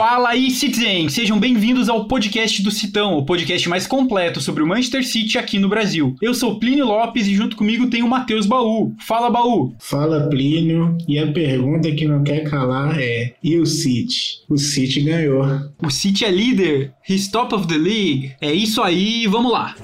Fala aí, Citizen! Sejam bem-vindos ao podcast do Citão, o podcast mais completo sobre o Manchester City aqui no Brasil. Eu sou Plínio Lopes e junto comigo tem o Matheus Baú. Fala, Baú! Fala, Plínio. E a pergunta que não quer calar é: e o City? O City ganhou. O City é líder, he's top of the league. É isso aí, vamos lá!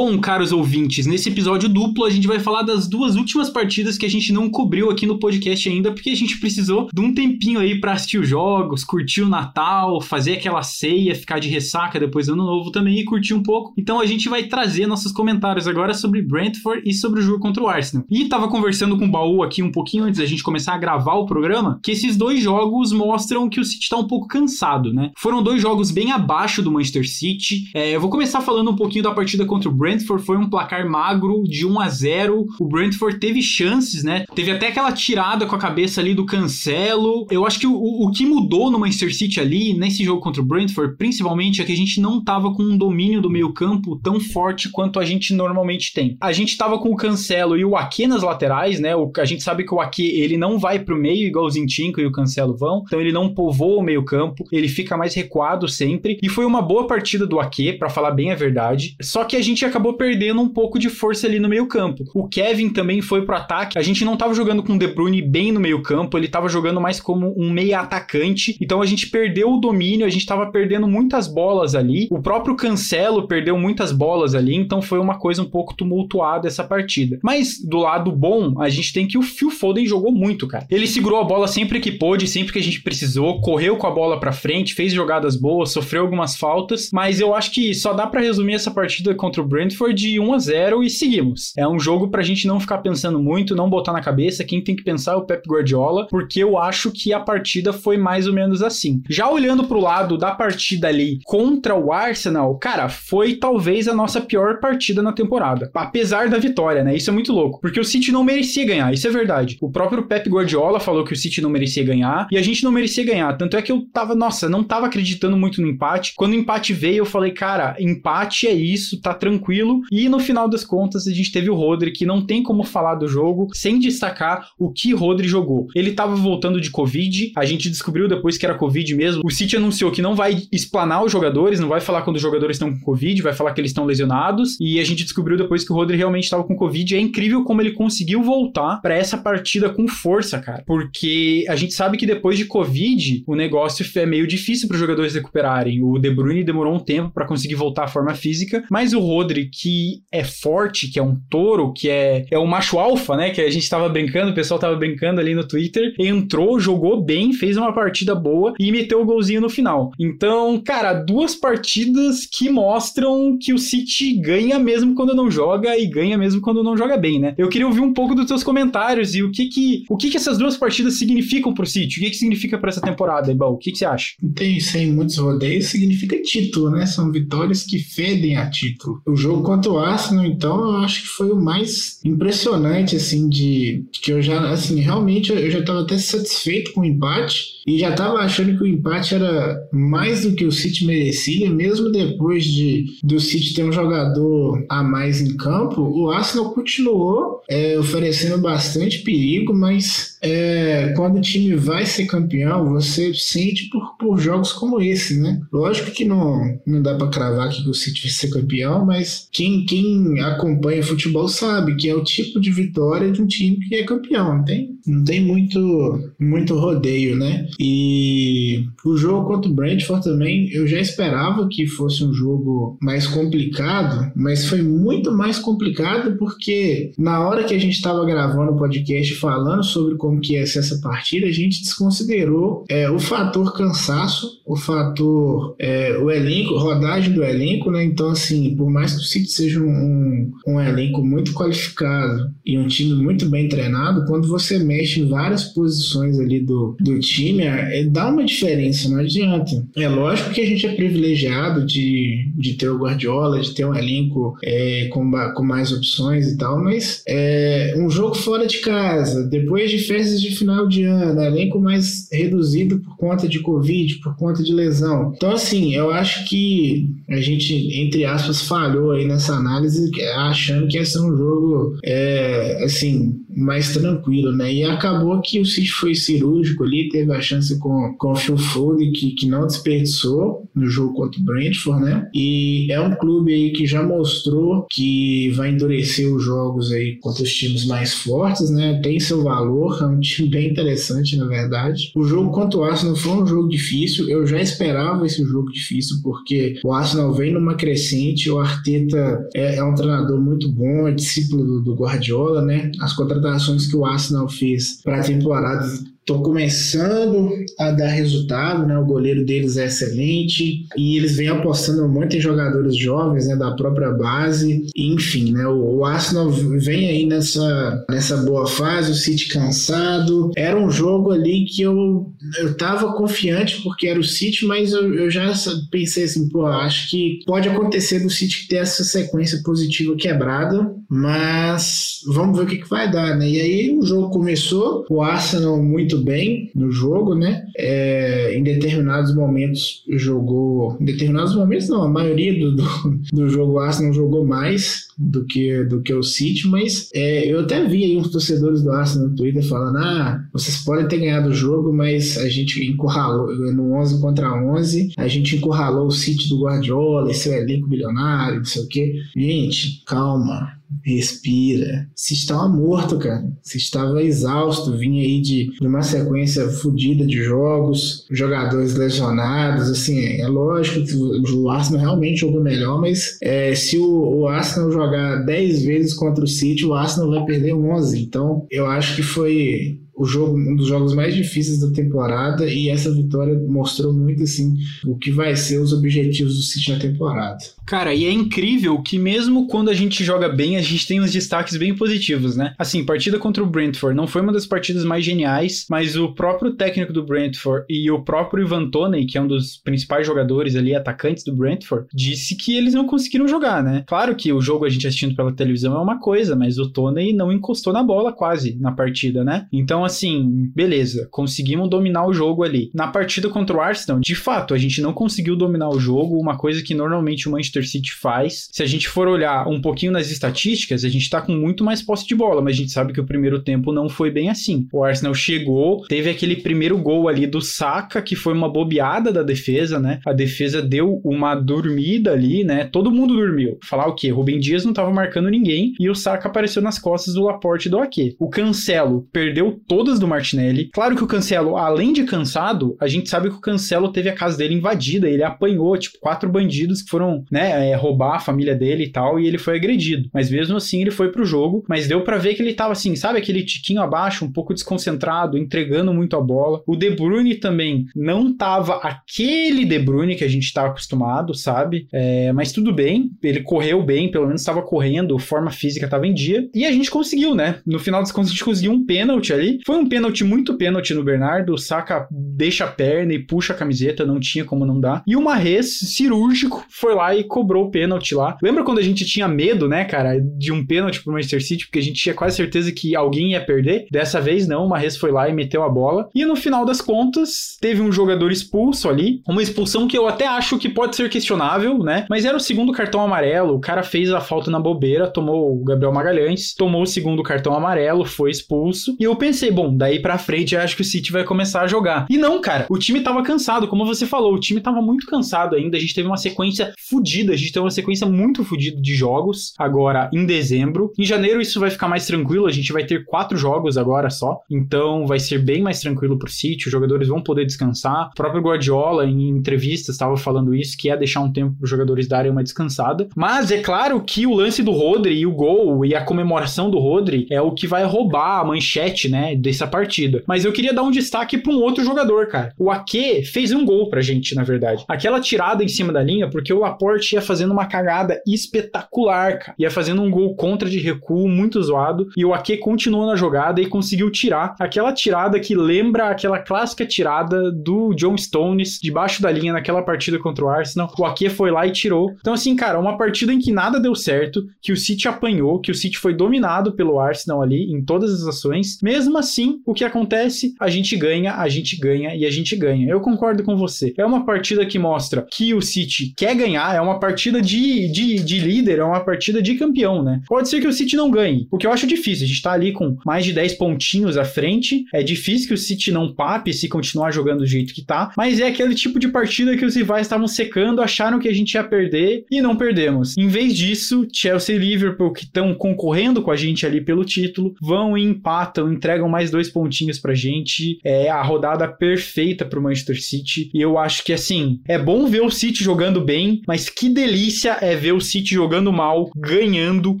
Bom, caros ouvintes, nesse episódio duplo a gente vai falar das duas últimas partidas que a gente não cobriu aqui no podcast ainda, porque a gente precisou de um tempinho aí para assistir os jogos, curtir o Natal, fazer aquela ceia, ficar de ressaca depois do Ano Novo também e curtir um pouco. Então a gente vai trazer nossos comentários agora sobre Brentford e sobre o jogo contra o Arsenal. E tava conversando com o Baú aqui um pouquinho antes da gente começar a gravar o programa, que esses dois jogos mostram que o City tá um pouco cansado, né? Foram dois jogos bem abaixo do Manchester City. É, eu vou começar falando um pouquinho da partida contra o Brentford foi um placar magro de 1 a 0. O Brentford teve chances, né? Teve até aquela tirada com a cabeça ali do Cancelo. Eu acho que o, o que mudou no Manchester City ali, nesse jogo contra o Brentford, principalmente, é que a gente não tava com um domínio do meio-campo tão forte quanto a gente normalmente tem. A gente tava com o Cancelo e o Ake nas laterais, né? O, a gente sabe que o Ake ele não vai pro meio igual o Zinchenko e o Cancelo vão, então ele não povoa o meio-campo, ele fica mais recuado sempre. E foi uma boa partida do Ake, para falar bem a verdade. Só que a gente acabou perdendo um pouco de força ali no meio-campo. O Kevin também foi pro ataque. A gente não tava jogando com o De Bruyne bem no meio-campo, ele tava jogando mais como um meia atacante. Então a gente perdeu o domínio, a gente tava perdendo muitas bolas ali. O próprio Cancelo perdeu muitas bolas ali, então foi uma coisa um pouco tumultuada essa partida. Mas do lado bom, a gente tem que o Phil Foden jogou muito, cara. Ele segurou a bola sempre que pôde, sempre que a gente precisou, correu com a bola para frente, fez jogadas boas, sofreu algumas faltas, mas eu acho que só dá para resumir essa partida contra o Brentford de 1 a 0 e seguimos. É um jogo pra gente não ficar pensando muito, não botar na cabeça. Quem tem que pensar é o Pep Guardiola, porque eu acho que a partida foi mais ou menos assim. Já olhando pro lado da partida ali contra o Arsenal, cara, foi talvez a nossa pior partida na temporada. Apesar da vitória, né? Isso é muito louco, porque o City não merecia ganhar, isso é verdade. O próprio Pep Guardiola falou que o City não merecia ganhar e a gente não merecia ganhar. Tanto é que eu tava, nossa, não tava acreditando muito no empate. Quando o empate veio, eu falei, cara, empate é isso, tá tranquilo. E no final das contas, a gente teve o Rodri, que não tem como falar do jogo sem destacar o que Rodri jogou. Ele tava voltando de Covid, a gente descobriu depois que era Covid mesmo. O City anunciou que não vai explanar os jogadores, não vai falar quando os jogadores estão com Covid, vai falar que eles estão lesionados. E a gente descobriu depois que o Rodri realmente estava com Covid. é incrível como ele conseguiu voltar para essa partida com força, cara. Porque a gente sabe que depois de Covid, o negócio é meio difícil para os jogadores recuperarem. O De Bruyne demorou um tempo para conseguir voltar à forma física, mas o Rodri, que que é forte, que é um touro, que é, é um macho alfa, né? Que a gente tava brincando, o pessoal tava brincando ali no Twitter. Entrou, jogou bem, fez uma partida boa e meteu o golzinho no final. Então, cara, duas partidas que mostram que o City ganha mesmo quando não joga e ganha mesmo quando não joga bem, né? Eu queria ouvir um pouco dos seus comentários e o que que, o que, que essas duas partidas significam pro City? O que que significa para essa temporada, Ibal? O que, que você acha? Tem sem muitos rodeios, significa título, né? São vitórias que fedem a título. O jogo contra Quanto ao Arsenal, então, eu acho que foi o mais impressionante, assim, de que eu já, assim, realmente eu já estava até satisfeito com o empate e já estava achando que o empate era mais do que o City merecia, mesmo depois de do City ter um jogador a mais em campo, o Arsenal continuou é, oferecendo bastante perigo, mas é, quando o time vai ser campeão, você sente por, por jogos como esse, né? Lógico que não, não dá para cravar que o City vai ser campeão, mas quem quem, acompanha futebol sabe que é o tipo de vitória de um time que é campeão. Não tem, não tem muito, muito rodeio, né? E o jogo contra o Brentford também, eu já esperava que fosse um jogo mais complicado, mas foi muito mais complicado porque na hora que a gente estava gravando o podcast falando sobre como que ia ser essa partida, a gente desconsiderou é, o fator cansaço, o fator, é, o elenco, rodagem do elenco, né? Então, assim, por mais que City seja um, um elenco muito qualificado e um time muito bem treinado, quando você mexe em várias posições ali do, do time, é, dá uma diferença, não adianta. É lógico que a gente é privilegiado de, de ter o Guardiola, de ter um elenco é, com, com mais opções e tal, mas é um jogo fora de casa, depois de festas de final de ano, elenco mais reduzido por conta de Covid, por conta de lesão. Então, assim, eu acho que a gente, entre aspas, falhou aí nessa análise, achando que ia ser um jogo, é, assim, mais tranquilo, né? E acabou que o City foi cirúrgico ali, teve a chance com, com o Phil Foden, que, que não desperdiçou no jogo contra o Brentford, né? E é um clube aí que já mostrou que vai endurecer os jogos aí contra os times mais fortes, né? Tem seu valor, é um time bem interessante, na verdade. O jogo contra o Arsenal foi um jogo difícil, eu já esperava esse jogo difícil, porque o Arsenal vem numa crescente, o Arteta é, é um treinador muito bom, é discípulo do, do Guardiola, né? As contratações que o Arsenal fez para a temporada estão começando a dar resultado, né? O goleiro deles é excelente e eles vêm apostando muito em jogadores jovens, né? Da própria base. Enfim, né? O, o Arsenal vem aí nessa, nessa boa fase, o City cansado. Era um jogo ali que eu, eu tava confiante porque era o City, mas eu, eu já pensei assim, pô, acho que pode acontecer do City ter essa sequência positiva quebrada, mas vamos ver o que, que vai dar, né? E aí o jogo começou, o Arsenal muito bem no jogo, né? É, em determinados momentos jogou. Em determinados momentos, não, a maioria do, do, do jogo Arsenal jogou mais do que, do que o City, mas é, eu até vi aí uns torcedores do Arsenal no Twitter falando: ah, vocês podem ter ganhado o jogo, mas a gente encurralou no 11 contra 11, a gente encurralou o City do Guardiola, esse elenco bilionário, não sei o quê. Gente, calma respira. Se estava morto, cara. Se estava exausto, vinha aí de, de uma sequência fodida de jogos, jogadores lesionados, assim, é lógico que o Arsenal realmente jogou melhor, mas é, se o, o Arsenal jogar 10 vezes contra o City, o Arsenal vai perder 11. Então, eu acho que foi o jogo, um dos jogos mais difíceis da temporada e essa vitória mostrou muito assim o que vai ser os objetivos do City na temporada. Cara, e é incrível que mesmo quando a gente joga bem, a gente tem uns destaques bem positivos, né? Assim, partida contra o Brentford não foi uma das partidas mais geniais, mas o próprio técnico do Brentford e o próprio Ivan Toney, que é um dos principais jogadores ali, atacantes do Brentford, disse que eles não conseguiram jogar, né? Claro que o jogo a gente assistindo pela televisão é uma coisa, mas o Toney não encostou na bola quase na partida, né? Então, assim, beleza, conseguimos dominar o jogo ali. Na partida contra o Arsenal, de fato, a gente não conseguiu dominar o jogo, uma coisa que normalmente o Manchester City faz. Se a gente for olhar um pouquinho nas estatísticas, a gente tá com muito mais posse de bola, mas a gente sabe que o primeiro tempo não foi bem assim. O Arsenal chegou, teve aquele primeiro gol ali do Saka, que foi uma bobeada da defesa, né? A defesa deu uma dormida ali, né? Todo mundo dormiu. Falar o quê? Rubem Dias não tava marcando ninguém e o Saka apareceu nas costas do Laporte e do Ake. O Cancelo perdeu todas do Martinelli. Claro que o Cancelo, além de cansado, a gente sabe que o Cancelo teve a casa dele invadida, ele apanhou, tipo, quatro bandidos que foram, né, é, roubar a família dele e tal, e ele foi agredido. Mas mesmo assim, ele foi pro jogo, mas deu para ver que ele tava assim, sabe aquele tiquinho abaixo, um pouco desconcentrado, entregando muito a bola. O De Bruyne também não tava aquele De Bruyne que a gente tava acostumado, sabe? É, mas tudo bem, ele correu bem, pelo menos estava correndo, forma física tava em dia, e a gente conseguiu, né? No final das contas, a gente conseguiu um pênalti ali. Foi um pênalti muito pênalti no Bernardo. O Saka deixa a perna e puxa a camiseta, não tinha como não dar. E o Marres, cirúrgico, foi lá e cobrou o pênalti lá. Lembra quando a gente tinha medo, né, cara, de um pênalti pro Manchester City, porque a gente tinha quase certeza que alguém ia perder? Dessa vez não, o Marres foi lá e meteu a bola. E no final das contas, teve um jogador expulso ali. Uma expulsão que eu até acho que pode ser questionável, né? Mas era o segundo cartão amarelo. O cara fez a falta na bobeira, tomou o Gabriel Magalhães, tomou o segundo cartão amarelo, foi expulso. E eu pensei, bom, daí pra frente eu acho que o City vai começar a jogar. E não, cara, o time tava cansado, como você falou, o time tava muito cansado ainda. A gente teve uma sequência fodida, a gente teve uma sequência muito fodida de jogos agora em dezembro. Em janeiro isso vai ficar mais tranquilo, a gente vai ter quatro jogos agora só, então vai ser bem mais tranquilo pro City, os jogadores vão poder descansar. O próprio Guardiola, em entrevistas, estava falando isso, que é deixar um tempo para os jogadores darem uma descansada. Mas é claro que o lance do Rodri e o gol e a comemoração do Rodri é o que vai roubar a manchete, né, dessa partida. Mas eu queria dar um destaque para um outro jogador, cara. O Ake fez um gol pra gente, na verdade. Aquela tirada em cima da linha, porque o Laporte ia fazendo uma cagada espetacular, cara. Ia fazendo um gol contra de recuo muito zoado. E o Ake continuou na jogada e conseguiu tirar aquela tirada que lembra aquela clássica tirada do John Stones debaixo da linha naquela partida contra o Arsenal. O Ake foi lá e tirou. Então, assim, cara, uma partida em que nada deu certo, que o City apanhou, que o City foi dominado pelo Arsenal ali em todas as ações. Mesmo assim, o que acontece? A gente ganha, a gente ganha e a gente ganha. Eu concordo com você. É uma partida que mostra que o City quer ganhar, é uma partida de, de, de líder, é uma partida de campeão, né? Pode ser que o City não ganhe, o que eu acho difícil. A gente tá ali com mais de 10 pontinhos à frente. É difícil que o City não pape se continuar jogando do jeito que tá, mas é aquele tipo de partida que os rivais estavam secando, acharam que a gente ia perder e não perdemos. Em vez disso, Chelsea e Liverpool, que estão concorrendo com a gente ali pelo título, vão e empatam, entregam mais dois pontinhos pra gente. É a rodada perfeita pro Manchester City. E eu acho que assim, é bom ver o City jogando bem, mas que delícia é ver o City jogando mal, ganhando,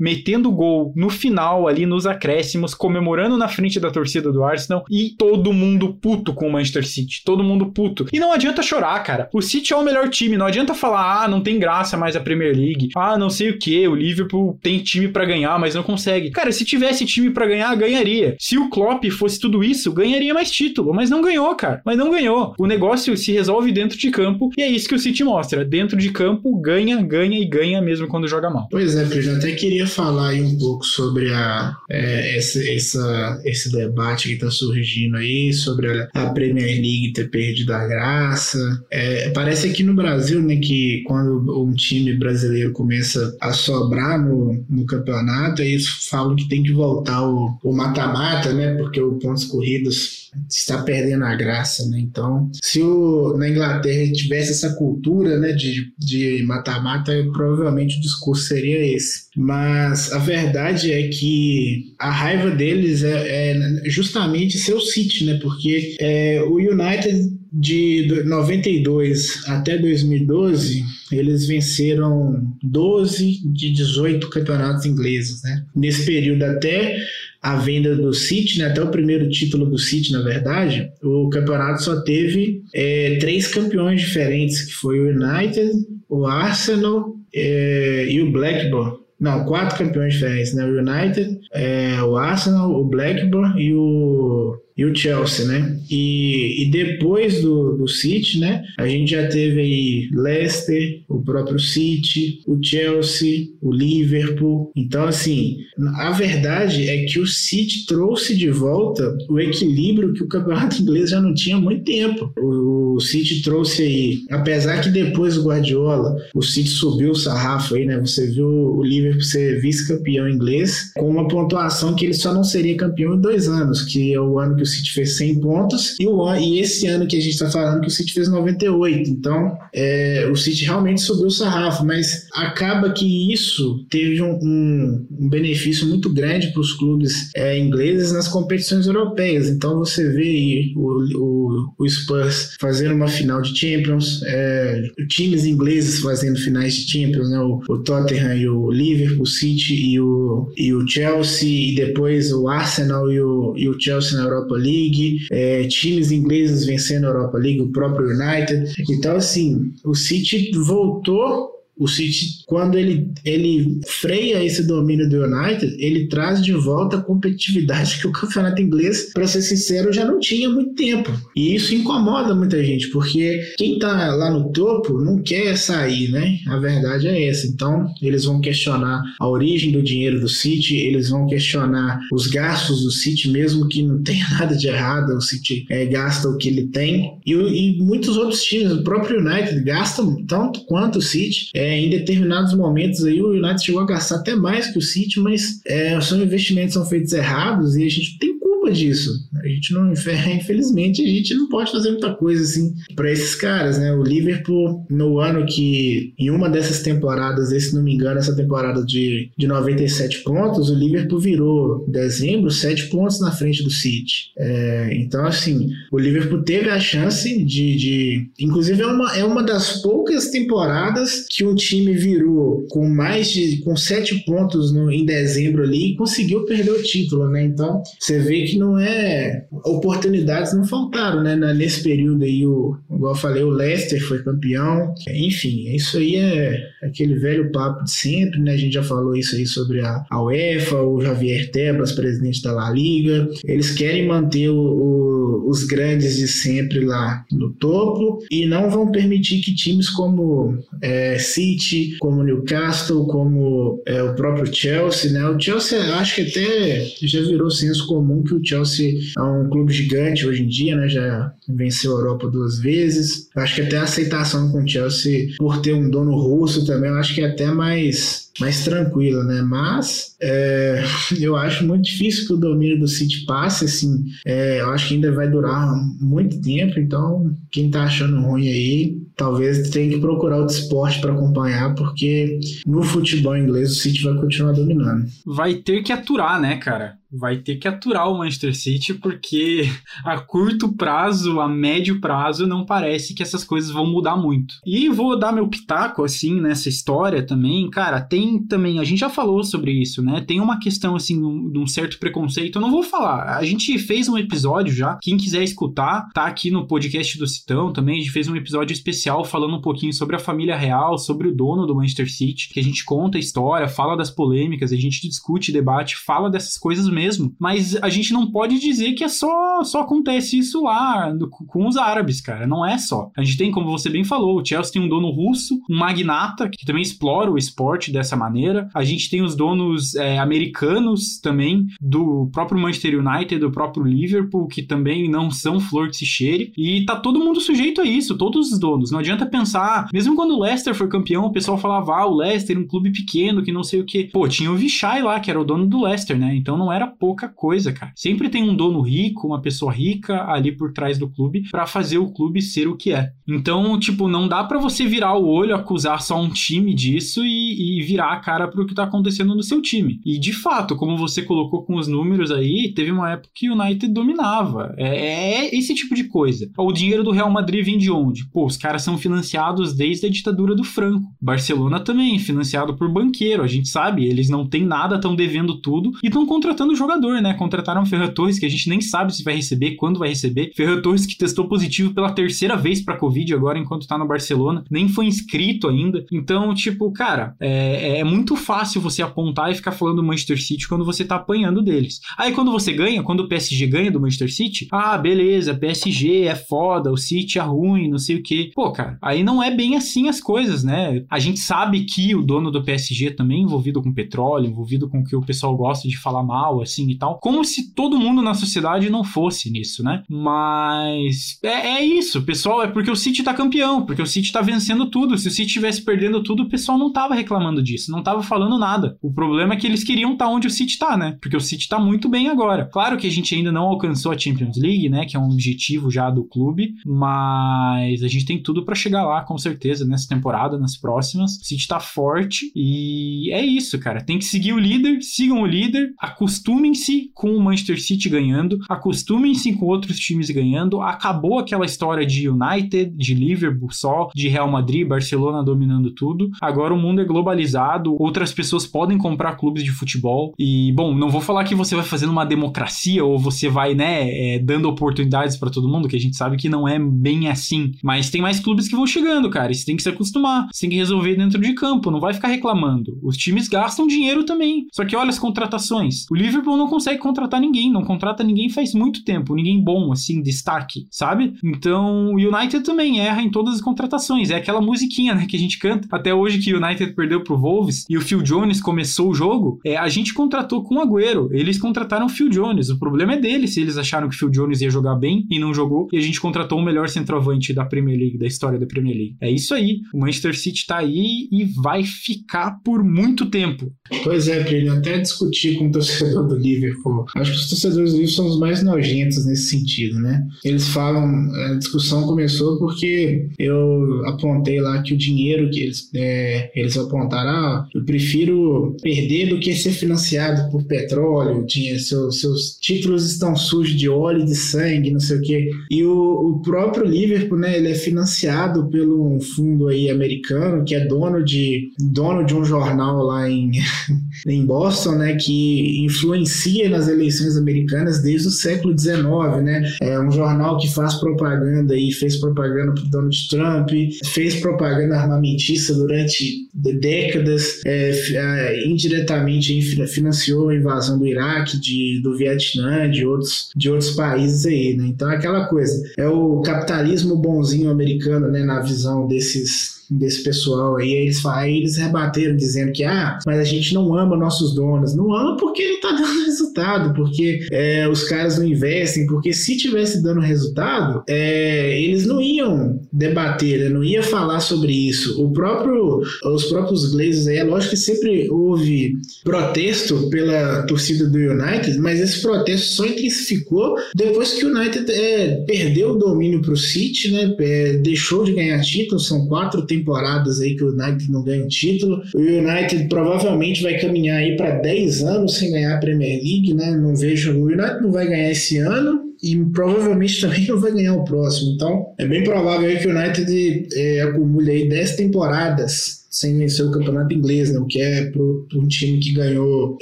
metendo gol no final ali nos acréscimos, comemorando na frente da torcida do Arsenal e todo mundo puto com o Manchester City, todo mundo puto. E não adianta chorar, cara. O City é o melhor time, não adianta falar, ah, não tem graça mais a Premier League. Ah, não sei o que, o Liverpool tem time para ganhar, mas não consegue. Cara, se tivesse time para ganhar, ganharia. Se o Klopp fosse tudo isso, ganharia mais título, mas não ganhou, cara. Mas não ganhou. O negócio se resolve dentro de campo e é isso que o City mostra. Dentro de campo, ganha, ganha e ganha mesmo quando joga mal. Pois é, eu até queria falar aí um pouco sobre a, é, esse, essa, esse debate que está surgindo aí, sobre a, a, Premier League ter perdido a graça. É, parece aqui no Brasil, né, que quando um time brasileiro começa a sobrar no, no campeonato, eles falam que tem que voltar o mata-mata, né, porque o pontos corridos está perdendo a graça, né? Então, se o, na Inglaterra tivesse essa cultura, né, de mata-mata, provavelmente o discurso seria esse. Mas a verdade é que a raiva deles é, é justamente seu City, né? Porque é, o United de 92 até 2012, eles venceram 12 de 18 campeonatos ingleses, né? Nesse período até a venda do City, né, até o primeiro título do City, na verdade, o campeonato só teve é, três campeões diferentes, que foi o United, o Arsenal é, e o Blackburn. Não, quatro campeões diferentes, né? O United, é, o Arsenal, o Blackburn e o e o Chelsea, né? E, e depois do, do City, né? A gente já teve aí Leicester, o próprio City, o Chelsea, o Liverpool. Então, assim, a verdade é que o City trouxe de volta o equilíbrio que o campeonato inglês já não tinha há muito tempo. O, o City trouxe aí, apesar que depois do Guardiola, o City subiu o sarrafo aí, né? Você viu o Liverpool ser vice-campeão inglês com uma pontuação que ele só não seria campeão em dois anos, que é o ano que o City fez 100 pontos e, o, e esse ano que a gente está falando que o City fez 98. Então, é, o City realmente subiu o sarrafo, mas acaba que isso teve um, um, um benefício muito grande para os clubes é, ingleses nas competições europeias. Então, você vê aí o, o, o Spurs fazendo uma final de Champions, é, times ingleses fazendo finais de Champions, né? o, o Tottenham e o Liverpool, o City e o, e o Chelsea, e depois o Arsenal e o, e o Chelsea na Europa League, é, times ingleses vencendo a Europa League, o próprio United. Então, assim, o City voltou o City, quando ele, ele freia esse domínio do United, ele traz de volta a competitividade que o campeonato inglês, para ser sincero, já não tinha há muito tempo. E isso incomoda muita gente, porque quem tá lá no topo não quer sair, né? A verdade é essa. Então, eles vão questionar a origem do dinheiro do City, eles vão questionar os gastos do City, mesmo que não tenha nada de errado, o City é, gasta o que ele tem. E, e muitos outros times, o próprio United gasta tanto quanto o City. É, é, em determinados momentos aí o United chegou a gastar até mais que o City, mas é, são investimentos são feitos errados e a gente tem culpa disso. A gente não, infelizmente, a gente não pode fazer muita coisa assim para esses caras, né? O Liverpool, no ano que, em uma dessas temporadas, se não me engano, essa temporada de, de 97 pontos, o Liverpool virou dezembro 7 pontos na frente do City. É, então, assim, o Liverpool teve a chance de. de inclusive, é uma, é uma das poucas temporadas que um time virou com mais de. com 7 pontos no, em dezembro ali e conseguiu perder o título, né? Então, você vê que não é. Oportunidades não faltaram, né? Nesse período aí, o, igual eu falei, o Leicester foi campeão. Enfim, isso aí é aquele velho papo de sempre, né? A gente já falou isso aí sobre a, a UEFA, o Javier Tebas, presidente da La Liga. Eles querem manter o, o, os grandes de sempre lá no topo e não vão permitir que times como é, City, como Newcastle, como é, o próprio Chelsea, né? O Chelsea acho que até já virou senso comum que o Chelsea é um clube gigante hoje em dia, né? Já venceu a Europa duas vezes. Acho que até a aceitação com o Chelsea por ter um dono russo também, acho que é até mais mais tranquila, né? Mas é, eu acho muito difícil que o domínio do City passe, assim. É, eu acho que ainda vai durar muito tempo, então quem tá achando ruim aí, talvez tenha que procurar outro esporte para acompanhar, porque no futebol inglês o City vai continuar dominando. Vai ter que aturar, né, cara? vai ter que aturar o Manchester City porque a curto prazo, a médio prazo, não parece que essas coisas vão mudar muito. E vou dar meu pitaco assim nessa história também, cara, tem também, a gente já falou sobre isso, né? Tem uma questão assim de um certo preconceito, eu não vou falar. A gente fez um episódio já, quem quiser escutar, tá aqui no podcast do Citão também, a gente fez um episódio especial falando um pouquinho sobre a família real, sobre o dono do Manchester City, que a gente conta a história, fala das polêmicas, a gente discute, debate, fala dessas coisas mesmo mas a gente não pode dizer que é só, só acontece isso lá com os árabes, cara. Não é só. A gente tem, como você bem falou, o Chelsea tem um dono russo, um magnata, que também explora o esporte dessa maneira. A gente tem os donos é, americanos também, do próprio Manchester United, do próprio Liverpool, que também não são flor de se cheire. E tá todo mundo sujeito a isso, todos os donos. Não adianta pensar, mesmo quando o Leicester foi campeão, o pessoal falava, ah, o Leicester, um clube pequeno, que não sei o que. Pô, tinha o Vichai lá, que era o dono do Leicester, né? Então não era pouca coisa, cara. Sempre tem um dono rico, uma pessoa rica ali por trás do clube para fazer o clube ser o que é. Então, tipo, não dá para você virar o olho, acusar só um time disso e, e virar a cara pro que tá acontecendo no seu time. E de fato, como você colocou com os números aí, teve uma época que o United dominava. É, é esse tipo de coisa. O dinheiro do Real Madrid vem de onde? Pô, os caras são financiados desde a ditadura do Franco. Barcelona também, financiado por banqueiro. A gente sabe, eles não têm nada, estão devendo tudo e estão contratando jogador, né? Contrataram Ferran Torres, que a gente nem sabe se vai receber, quando vai receber. Ferran Torres que testou positivo pela terceira vez para Covid agora enquanto tá no Barcelona, nem foi inscrito ainda. Então, tipo, cara, é, é muito fácil você apontar e ficar falando do Manchester City quando você tá apanhando deles. Aí quando você ganha, quando o PSG ganha do Manchester City, ah, beleza, PSG é foda, o City é ruim, não sei o que. Pô, cara, aí não é bem assim as coisas, né? A gente sabe que o dono do PSG também é envolvido com petróleo, envolvido com o que o pessoal gosta de falar mal, assim e tal como se todo mundo na sociedade não fosse nisso, né? Mas é, é, isso, pessoal, é porque o City tá campeão, porque o City tá vencendo tudo. Se o City estivesse perdendo tudo, o pessoal não tava reclamando disso, não tava falando nada. O problema é que eles queriam estar tá onde o City tá, né? Porque o City tá muito bem agora. Claro que a gente ainda não alcançou a Champions League, né? Que é um objetivo já do clube, mas a gente tem tudo para chegar lá, com certeza, nessa temporada, nas próximas. O City tá forte e é isso, cara. Tem que seguir o líder, sigam o líder, acostumem-se com o Manchester City ganhando, acostumem-se com outros times ganhando, acabou aquela história de United, de Liverpool só, de Real Madrid, Barcelona dominando tudo. Agora o mundo é globalizado, outras pessoas podem comprar clubes de futebol e, bom, não vou falar que você vai fazendo uma democracia ou você vai, né, é, dando oportunidades para todo mundo, que a gente sabe que não é bem assim, mas tem mais clubes que vão chegando, cara, e você tem que se acostumar, você tem que resolver dentro de campo, não vai ficar reclamando. Os times gastam dinheiro também, só que olha as contratações. O Liverpool não consegue consegue contratar ninguém, não contrata ninguém faz muito tempo, ninguém bom, assim, destaque, sabe? Então, o United também erra em todas as contratações, é aquela musiquinha, né, que a gente canta. Até hoje que o United perdeu pro Wolves e o Phil Jones começou o jogo, é, a gente contratou com o Agüero, eles contrataram o Phil Jones, o problema é deles se eles acharam que o Phil Jones ia jogar bem e não jogou, e a gente contratou o melhor centroavante da Premier League, da história da Premier League. É isso aí, o Manchester City tá aí e vai ficar por muito tempo. Pois é, Plínio, até discutir com o torcedor do Liverpool acho que os torcedores livres são os mais nojentos nesse sentido, né? Eles falam, a discussão começou porque eu apontei lá que o dinheiro que eles, é, eles apontaram, ah, eu prefiro perder do que ser financiado por petróleo, tinha, seus, seus títulos estão sujos de óleo de sangue, não sei o quê. E o, o próprio Liverpool, né, ele é financiado financiado pelo um fundo aí americano que é dono de dono de um jornal lá em, em Boston, né, que influencia nas eleições americanas desde o século XIX, né? É um jornal que faz propaganda e fez propaganda para Donald Trump, fez propaganda armamentista durante décadas, é, é, indiretamente financiou a invasão do Iraque, de, do Vietnã, de outros, de outros países aí, né? Então, aquela coisa, é o capitalismo bonzinho americano, né, na visão desses desse pessoal aí, eles, aí eles rebateram dizendo que, ah, mas a gente não ama nossos donos. Não ama porque ele tá dando resultado, porque é, os caras não investem, porque se tivesse dando resultado, é, eles não iam debater, né? não ia falar sobre isso. O próprio, os próprios Glazers aí, é lógico que sempre houve protesto pela torcida do United, mas esse protesto só intensificou depois que o United é, perdeu o domínio para o City, né? É, deixou de ganhar títulos, são quatro temporadas aí que o United não ganha um título. O United provavelmente vai caminhar aí para 10 anos sem ganhar a Premier League, né? Não vejo o United não vai ganhar esse ano e provavelmente também não vai ganhar o próximo. Então, é bem provável que o United é, acumule aí 10 temporadas sem vencer o campeonato inglês, né? o que é para um time que ganhou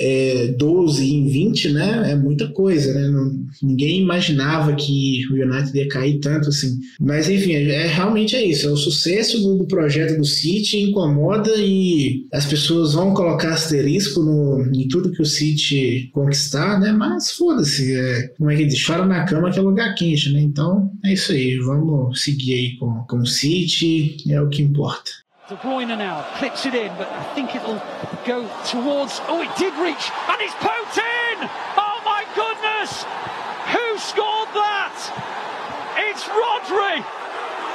é, 12 em 20, né? É muita coisa, né? Não, ninguém imaginava que o United ia cair tanto assim. Mas enfim, é, realmente é isso. É o sucesso do, do, projeto do City incomoda e as pessoas vão colocar asterisco no, em tudo que o City conquistar, né? Mas foda-se, é, como é que diz? Chora na cama que é lugar quente, né? Então é isso aí. Vamos seguir aí com, com o City, é o que importa. De Bruyne now clips it in, but I think it'll go towards. Oh, it did reach, and it's poked in! Oh my goodness! Who scored that? It's Rodri!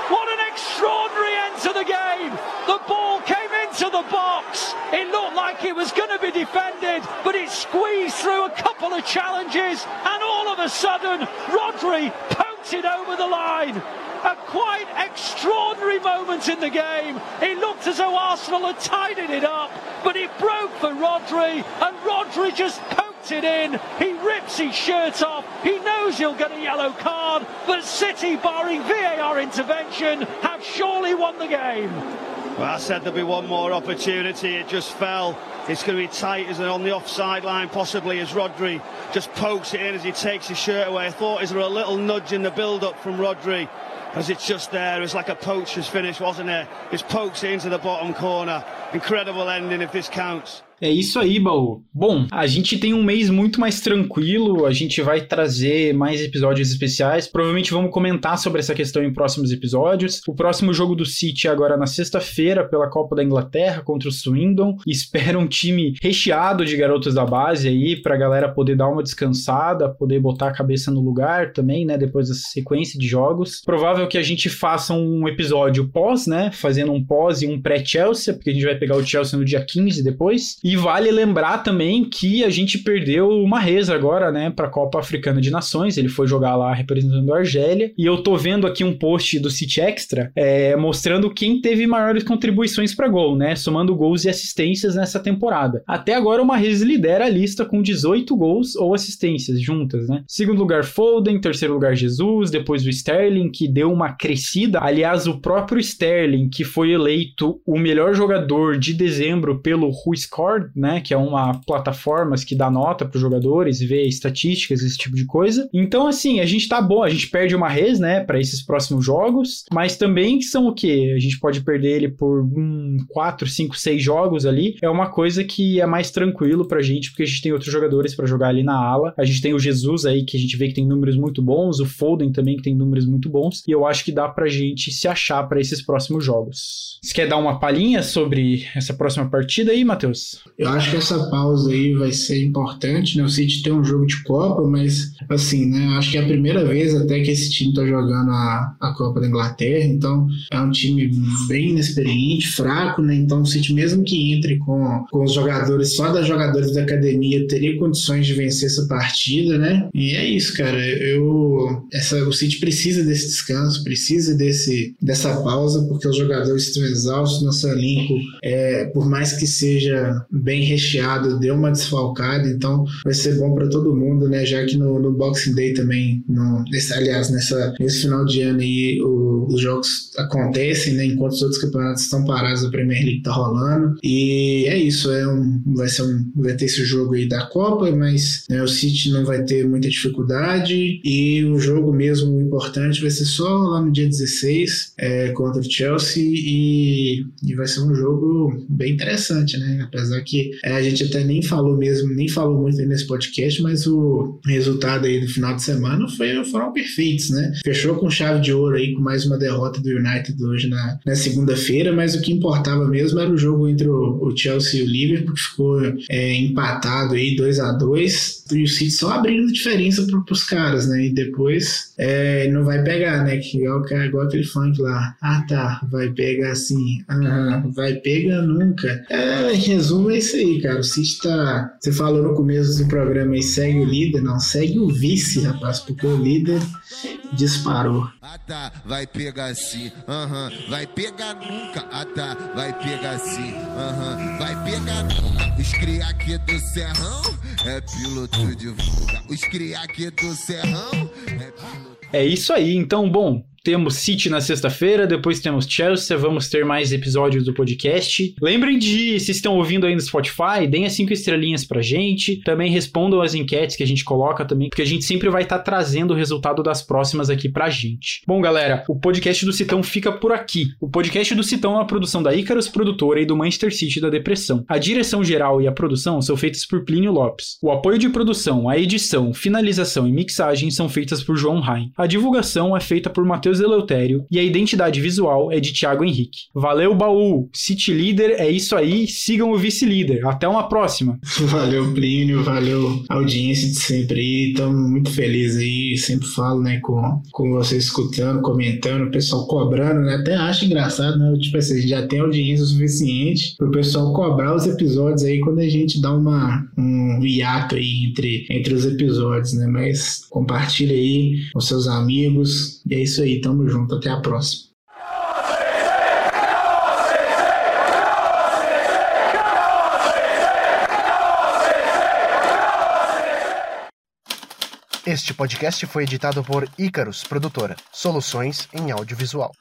What an extraordinary end to the game! The ball came into the box. It looked like it was going to be defended, but it squeezed through a couple of challenges, and all of a sudden, Rodri poked it over the line. A quite extraordinary moment in the game. It looked as though Arsenal had tidied it up, but it broke for Rodri, and Rodri just poked it in. He rips his shirt off. He knows he'll get a yellow card, but City, barring VAR intervention, have surely won the game. Well, I said there'd be one more opportunity. It just fell. It's going to be tight as on the offside line, possibly as Rodri just pokes it in as he takes his shirt away. I thought, is there a little nudge in the build-up from Rodri? As it's just there. It's like a poacher's finish, wasn't it? Just pokes into the bottom corner. Incredible ending if this counts. É isso aí, Baú. Bom, a gente tem um mês muito mais tranquilo, a gente vai trazer mais episódios especiais. Provavelmente vamos comentar sobre essa questão em próximos episódios. O próximo jogo do City é agora na sexta-feira pela Copa da Inglaterra contra o Swindon. Espero um time recheado de garotos da base aí pra galera poder dar uma descansada, poder botar a cabeça no lugar também, né, depois dessa sequência de jogos. Provável que a gente faça um episódio pós, né, fazendo um pós e um pré-Chelsea, porque a gente vai pegar o Chelsea no dia 15 depois. E vale lembrar também que a gente perdeu o Marreza agora, né, para a Copa Africana de Nações. Ele foi jogar lá representando a Argélia. E eu tô vendo aqui um post do City Extra é, mostrando quem teve maiores contribuições para gol, né, somando gols e assistências nessa temporada. Até agora o Marreza lidera a lista com 18 gols ou assistências juntas, né. Segundo lugar Foden, terceiro lugar Jesus, depois o Sterling que deu uma crescida. Aliás, o próprio Sterling que foi eleito o melhor jogador de dezembro pelo Né, que é uma plataforma que dá nota para os jogadores, vê estatísticas, esse tipo de coisa. Então, assim, a gente tá bom, a gente perde uma res, né, para esses próximos jogos, mas também são o quê? A gente pode perder ele por um, 4, 5, 6 jogos ali. É uma coisa que é mais tranquilo pra gente, porque a gente tem outros jogadores para jogar ali na ala. A gente tem o Jesus aí, que a gente vê que tem números muito bons, o Foden também, que tem números muito bons, e eu acho que dá pra gente se achar para esses próximos jogos. Você quer dar uma palhinha sobre essa próxima partida aí, Matheus? Eu acho que essa pausa aí vai ser importante, né? O City tem um jogo de Copa, mas assim, né? Acho que é a primeira vez até que esse time tá jogando a, a Copa da Inglaterra, então é um time bem inexperiente, fraco, né? Então o City, mesmo que entre com, com os jogadores, só das jogadores da academia, teria condições de vencer essa partida, né? E é isso, cara. Eu, essa, o City precisa desse descanso, precisa desse, dessa pausa, porque os jogadores estão exaustos, nosso elenco, é, por mais que seja bem recheado, deu uma desfalcada, então vai ser bom para todo mundo, né? Já que no, no Boxing Day também, no, nesse, aliás, nessa, nesse final de ano aí, o, os jogos acontecem, né? Enquanto os outros campeonatos estão parados, a Premier League tá rolando. E é isso, é um, vai, ser um, vai ter esse jogo aí da Copa, mas né, o City não vai ter muita dificuldade. E o jogo mesmo importante vai ser só lá no dia 16 é, contra o Chelsea. E, e vai ser um jogo bem interessante, né? Apesar que é, a gente até nem falou mesmo, nem falou muito nesse podcast, mas o resultado aí do final de semana foi, foram perfeitos, né? Fechou com chave de ouro aí, com mais uma derrota do United hoje na, na segunda-feira, mas o que importava mesmo era o jogo entre o, o Chelsea e o Liverpool, que ficou é, empatado aí 2 a 2 e o City só abrindo diferença para os caras, né? E depois é, não vai pegar, né? Que igual, igual aquele funk lá. Ah, tá, vai pegar assim. Ah, vai pegar nunca. É, em resumo, é isso aí, cara. O City tá. Você falou no começo do programa aí, segue o líder, não, segue o vice, rapaz, porque o líder disparou. Ah tá, vai pegar sim, aham, vai pegar nunca. Ah tá, vai pegar sim, aham, vai pegar nunca. Os cria aqui do Serrão é piloto de fuga. Os cria aqui do Serrão é piloto. É isso aí, então, bom, temos City na sexta-feira, depois temos Chelsea, vamos ter mais episódios do podcast. Lembrem de, se estão ouvindo aí no Spotify, deem as cinco estrelinhas pra gente. Também respondam as enquetes que a gente coloca também, porque a gente sempre vai estar tá trazendo o resultado das próximas aqui pra gente. Bom, galera, o podcast do Citão fica por aqui. O podcast do Citão é uma produção da Icarus Produtora e do Manchester City da Depressão. A direção geral e a produção são feitas por Plínio Lopes. O apoio de produção, a edição, finalização e mixagem são feitas por João Rain. A divulgação é feita por Matheus Eleutério e a identidade visual é de Thiago Henrique. Valeu, baú! City Leader é isso aí, sigam o vice-líder. Até uma próxima! Valeu, Plínio, valeu audiência de sempre aí, estamos muito felizes aí, sempre falo, né, com, com vocês escutando, comentando, o pessoal cobrando, né, até acho engraçado, né, tipo assim, já tem audiência o suficiente pro pessoal cobrar os episódios aí quando a gente dá uma, um hiato aí entre, entre os episódios, né, mas compartilha aí com seus amigos, e é isso aí, tamo junto, até a próxima. Este podcast foi editado por Icarus Produtora, soluções em audiovisual.